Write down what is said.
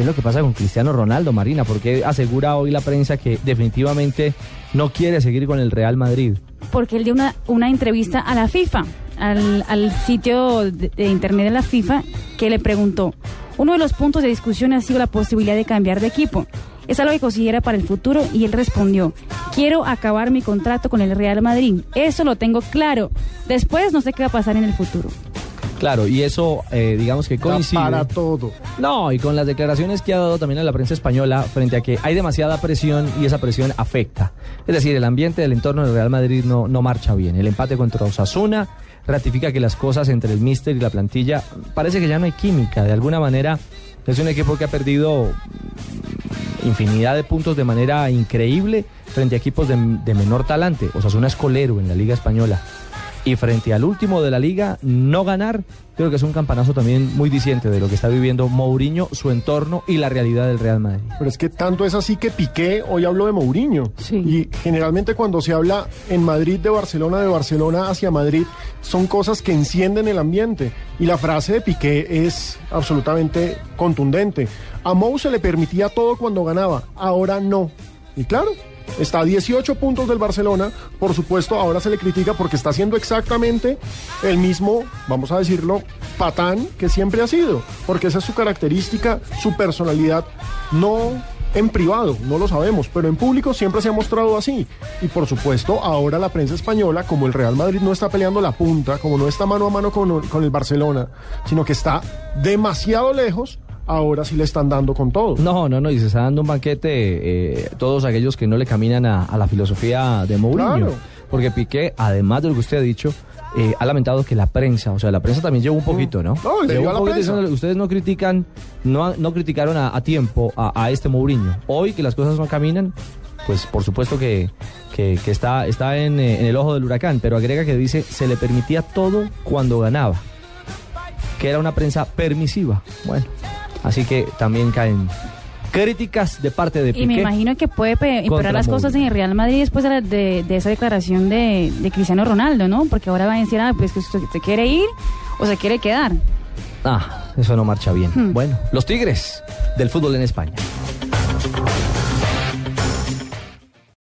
¿Qué es lo que pasa con Cristiano Ronaldo, Marina? Porque asegura hoy la prensa que definitivamente no quiere seguir con el Real Madrid. Porque él dio una, una entrevista a la FIFA, al, sitio de, de internet de la FIFA, que le preguntó, uno de los puntos de discusión ha sido la posibilidad de cambiar de equipo. Es algo que considera para el futuro y él respondió, quiero acabar mi contrato con el Real Madrid. Eso lo tengo claro. Después no sé qué va a pasar en el futuro. Claro, y eso, eh, digamos que coincide. para todo. No, y con las declaraciones que ha dado también a la prensa española frente a que hay demasiada presión y esa presión afecta. Es decir, el ambiente del entorno del Real Madrid no, no marcha bien. El empate contra Osasuna ratifica que las cosas entre el míster y la plantilla parece que ya no hay química. De alguna manera es un equipo que ha perdido infinidad de puntos de manera increíble frente a equipos de, de menor talante. Osasuna es colero en la Liga Española. Y frente al último de la liga, no ganar, creo que es un campanazo también muy diciente de lo que está viviendo Mourinho, su entorno y la realidad del Real Madrid. Pero es que tanto es así que Piqué hoy habló de Mourinho. Sí. Y generalmente cuando se habla en Madrid de Barcelona, de Barcelona hacia Madrid, son cosas que encienden el ambiente. Y la frase de Piqué es absolutamente contundente. A Mou se le permitía todo cuando ganaba, ahora no. Y claro, está a 18 puntos del Barcelona. Por supuesto, ahora se le critica porque está haciendo exactamente el mismo, vamos a decirlo, patán que siempre ha sido. Porque esa es su característica, su personalidad. No en privado, no lo sabemos, pero en público siempre se ha mostrado así. Y por supuesto, ahora la prensa española, como el Real Madrid no está peleando la punta, como no está mano a mano con, con el Barcelona, sino que está demasiado lejos, ahora sí le están dando con todo. No, no, no, y se está dando un banquete eh, todos aquellos que no le caminan a, a la filosofía de Mourinho. Claro. Porque Piqué, además de lo que usted ha dicho, eh, ha lamentado que la prensa, o sea, la prensa también llevó un poquito, ¿no? No, le Llevó un la poquito ustedes no critican, no, no criticaron a, a tiempo a, a este Mourinho. Hoy que las cosas no caminan, pues por supuesto que, que- que está, está en, eh, en el ojo del huracán, pero agrega que dice, se le permitía todo cuando ganaba, que era una prensa permisiva. Bueno, así que también caen críticas de parte de Piqué. Y me imagino que puede pe- empeorar las cosas en el Real Madrid después de, de- de esa declaración de, de Cristiano Ronaldo, ¿no? Porque ahora van a decir, ah, pues que usted se quiere ir o se quiere quedar. Ah, eso no marcha bien. Hmm. Bueno, los Tigres del fútbol en España.